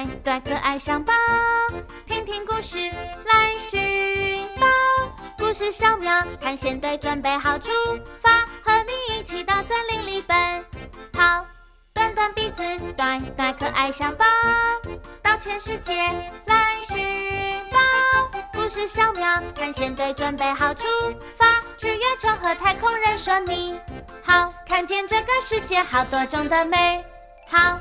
对对，可爱相宝，听听故事来寻宝。故事小苗探险队准备好出发，和你一起到森林里奔跑。短短鼻子，对对，可爱相宝，到全世界来寻宝。故事小苗探险队准备好出发，去月球和太空人说你好，看见这个世界好多种的美好。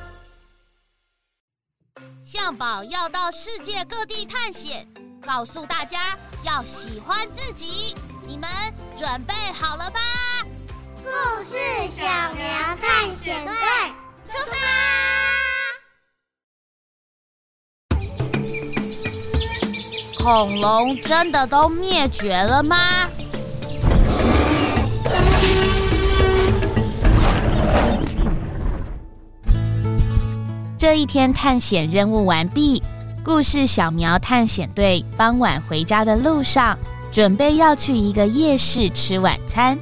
象宝要到世界各地探险，告诉大家要喜欢自己。你们准备好了吧？故事小苗探险队出发！恐龙真的都灭绝了吗？这一天探险任务完毕，故事小苗探险队傍晚回家的路上，准备要去一个夜市吃晚餐。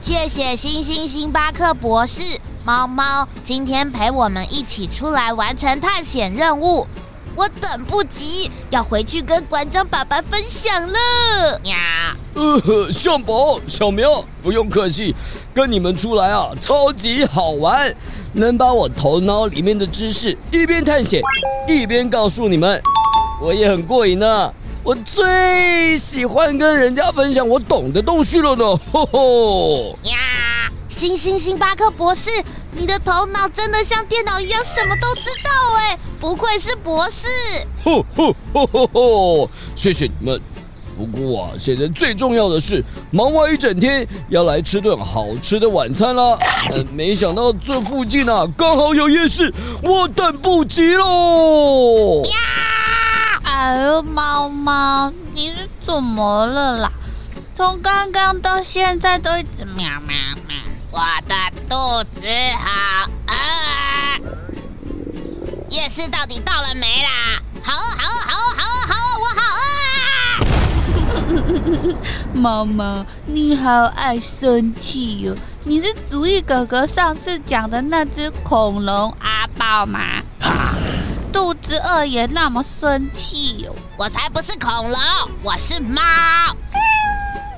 谢谢星星星巴克博士，猫猫今天陪我们一起出来完成探险任务。我等不及要回去跟馆长爸爸分享了。呀。呃，向宝、小苗，不用客气，跟你们出来啊，超级好玩，能把我头脑里面的知识一边探险一边告诉你们，我也很过瘾呢。我最喜欢跟人家分享我懂的东西了呢。吼吼。呀。星星星巴克博士，你的头脑真的像电脑一样，什么都知道哎，不愧是博士。吼吼吼吼吼！谢谢你们。不过啊，现在最重要的是，忙完一整天要来吃顿好吃的晚餐啦。呃，没想到这附近啊，刚好有夜市，我等不及喽。呀！哎呦，猫猫，你是怎么了啦？从刚刚到现在都一直喵喵喵。我的肚子好饿啊！夜市到底到了没啦？好饿，好饿，好饿，好饿，好饿，我好饿啊！妈妈，你好爱生气哟、哦！你是主意哥哥上次讲的那只恐龙阿豹吗？啊、肚子饿也那么生气哟、哦！我才不是恐龙，我是猫。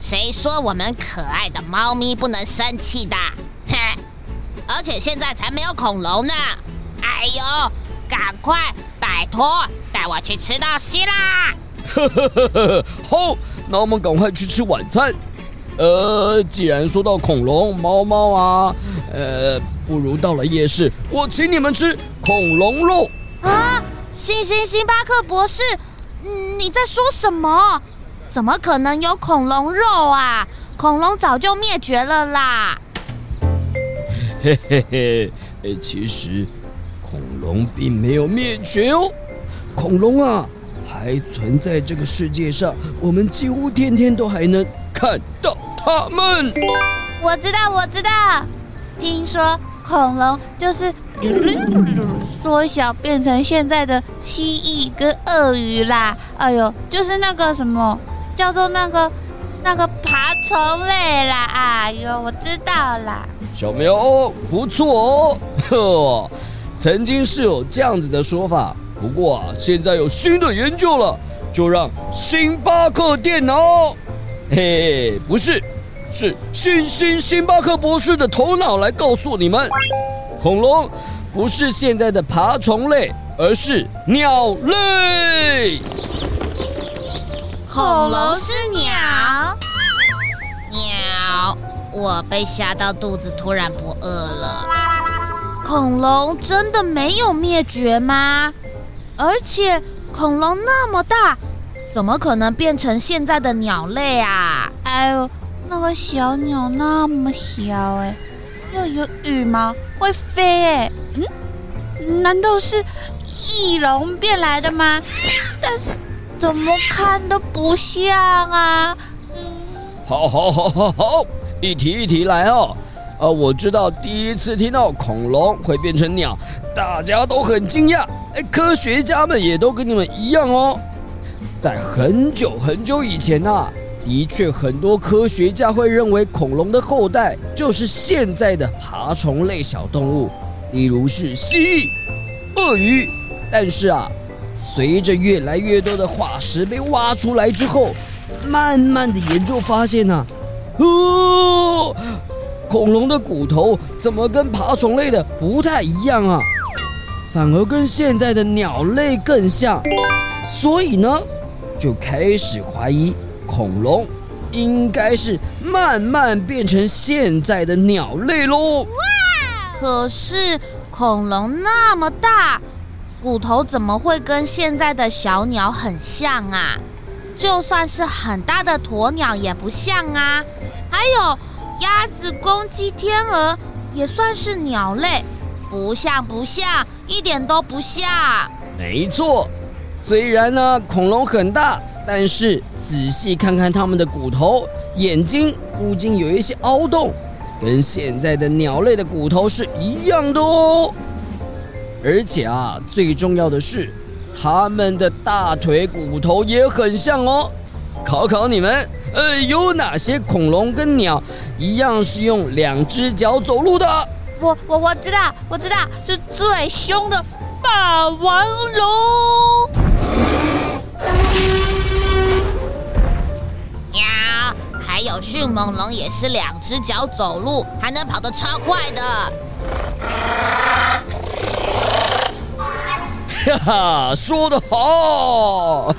谁说我们可爱的猫咪不能生气的？哼！而且现在才没有恐龙呢！哎呦，赶快拜托带我去吃东西啦！呵呵呵呵，好，那我们赶快去吃晚餐。呃，既然说到恐龙、猫猫啊，呃，不如到了夜市，我请你们吃恐龙肉啊！星星星巴克博士，你在说什么？怎么可能有恐龙肉啊？恐龙早就灭绝了啦！嘿嘿嘿，哎，其实恐龙并没有灭绝哦，恐龙啊还存在这个世界上，我们几乎天天都还能看到它们。我知道，我知道，听说恐龙就是缩小变成现在的蜥蜴跟鳄鱼啦。哎呦，就是那个什么。叫做那个那个爬虫类啦，哎呦，我知道啦。小苗不错哦，呵，曾经是有这样子的说法，不过啊，现在有新的研究了，就让星巴克电脑，嘿，不是，是星星星巴克博士的头脑来告诉你们，恐龙不是现在的爬虫类，而是鸟类。恐龙是鸟，鸟，我被吓到肚子突然不饿了。恐龙真的没有灭绝吗？而且恐龙那么大，怎么可能变成现在的鸟类啊？哎呦，那个小鸟那么小哎，又有羽毛，会飞哎，嗯，难道是翼龙变来的吗？但是。怎么看都不像啊！好，好，好，好，好，一题一题来哦。呃，我知道第一次听到恐龙会变成鸟，大家都很惊讶。哎，科学家们也都跟你们一样哦。在很久很久以前啊，的确很多科学家会认为恐龙的后代就是现在的爬虫类小动物，例如是蜥蜴、鳄鱼。但是啊，随着越来越多的化石被挖出来之后，慢慢的研究发现呢、啊，哦，恐龙的骨头怎么跟爬虫类的不太一样啊？反而跟现在的鸟类更像，所以呢，就开始怀疑恐龙应该是慢慢变成现在的鸟类喽。可是恐龙那么大，骨头怎么会跟现在的小鸟很像啊？就算是很大的鸵鸟也不像啊。还有鸭子、公鸡、天鹅也算是鸟类。不像，不像，一点都不像。没错，虽然呢恐龙很大，但是仔细看看它们的骨头、眼睛附近有一些凹洞，跟现在的鸟类的骨头是一样的哦。而且啊，最重要的是，它们的大腿骨头也很像哦。考考你们，呃，有哪些恐龙跟鸟一样是用两只脚走路的？我我我知道，我知道是最凶的霸王龙。喵，还有迅猛龙也是两只脚走路，还能跑得超快的。哈哈，说得好！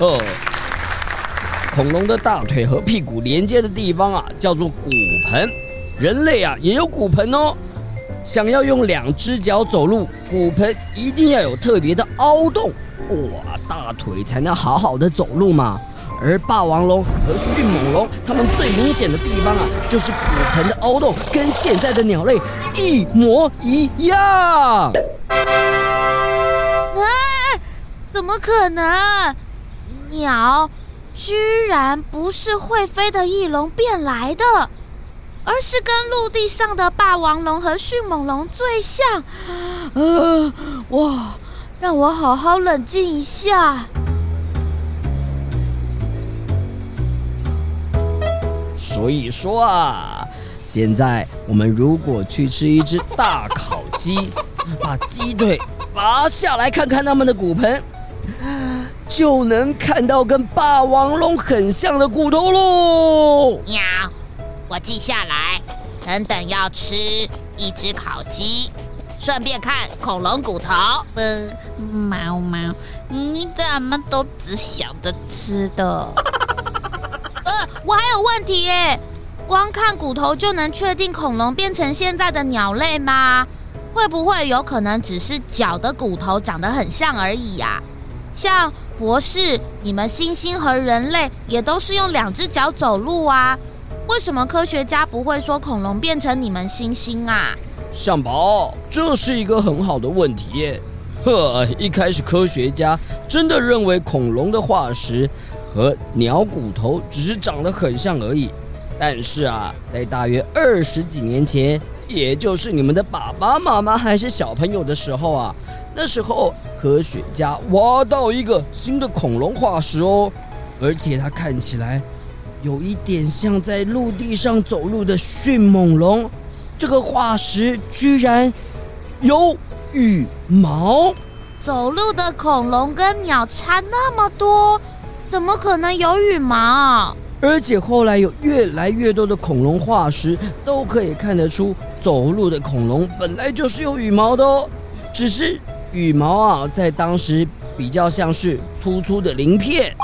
恐龙的大腿和屁股连接的地方啊，叫做骨盆。人类啊，也有骨盆哦。想要用两只脚走路，骨盆一定要有特别的凹洞，哇，大腿才能好好的走路嘛。而霸王龙和迅猛龙，它们最明显的地方啊，就是骨盆的凹洞跟现在的鸟类一模一样。啊，怎么可能？鸟居然不是会飞的翼龙变来的。而是跟陆地上的霸王龙和迅猛龙最像，呃，哇，让我好好冷静一下。所以说啊，现在我们如果去吃一只大烤鸡，把鸡腿拔下来看看它们的骨盆，就能看到跟霸王龙很像的骨头喽。喵。我记下来，等等要吃一只烤鸡，顺便看恐龙骨头。呃，猫猫，你怎么都只想着吃的？呃，我还有问题耶，光看骨头就能确定恐龙变成现在的鸟类吗？会不会有可能只是脚的骨头长得很像而已呀？像博士，你们猩猩和人类也都是用两只脚走路啊。为什么科学家不会说恐龙变成你们猩猩啊？向宝，这是一个很好的问题。呵，一开始科学家真的认为恐龙的化石和鸟骨头只是长得很像而已。但是啊，在大约二十几年前，也就是你们的爸爸妈妈还是小朋友的时候啊，那时候科学家挖到一个新的恐龙化石哦，而且它看起来。有一点像在陆地上走路的迅猛龙，这个化石居然有羽毛。走路的恐龙跟鸟差那么多，怎么可能有羽毛？而且后来有越来越多的恐龙化石都可以看得出，走路的恐龙本来就是有羽毛的哦，只是羽毛啊，在当时比较像是粗粗的鳞片。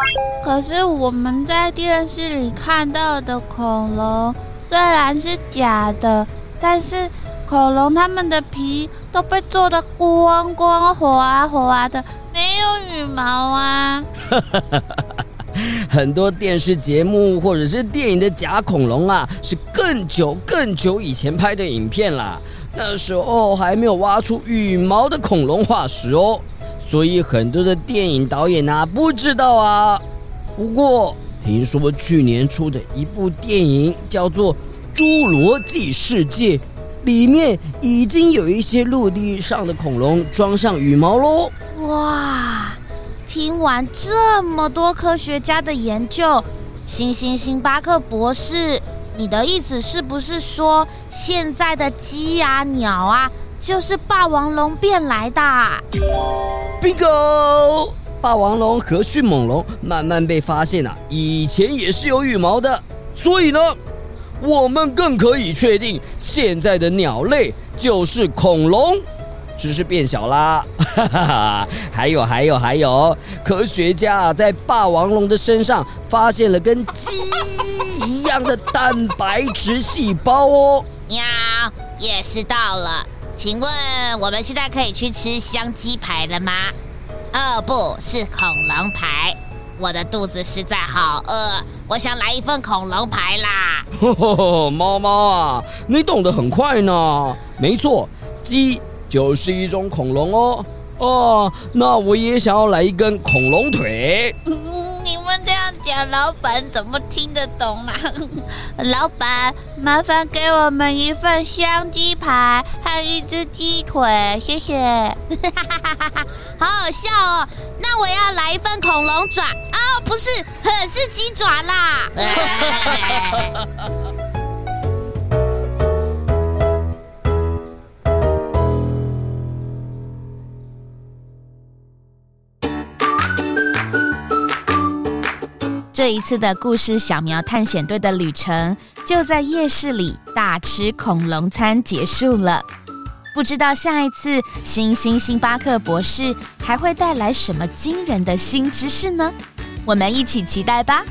可是我们在电视里看到的恐龙虽然是假的，但是恐龙它们的皮都被做得光光滑滑的，没有羽毛啊。很多电视节目或者是电影的假恐龙啊，是更久更久以前拍的影片啦。那时候还没有挖出羽毛的恐龙化石哦，所以很多的电影导演啊不知道啊。不过，听说去年出的一部电影叫做《侏罗纪世界》，里面已经有一些陆地上的恐龙装上羽毛喽。哇，听完这么多科学家的研究，星星星巴克博士，你的意思是不是说，现在的鸡啊、鸟啊，就是霸王龙变来的？Bigo，霸王龙和迅猛龙慢慢被发现啊，以前也是有羽毛的，所以呢，我们更可以确定，现在的鸟类就是恐龙。只是变小啦，还有还有还有，科学家在霸王龙的身上发现了跟鸡样的蛋白质细胞哦。喵，夜市到了，请问我们现在可以去吃香鸡排了吗？哦，不是恐龙排，我的肚子实在好饿，我想来一份恐龙排啦。呵呵呵，猫猫啊，你懂得很快呢。没错，鸡。就是一种恐龙哦，哦，那我也想要来一根恐龙腿。老板怎么听得懂啊？老板，麻烦给我们一份香鸡排和一只鸡腿，谢谢。好好笑哦，那我要来一份恐龙爪哦，不是，是鸡爪啦。这一次的故事小苗探险队的旅程，就在夜市里大吃恐龙餐结束了。不知道下一次星星星巴克博士还会带来什么惊人的新知识呢？我们一起期待吧。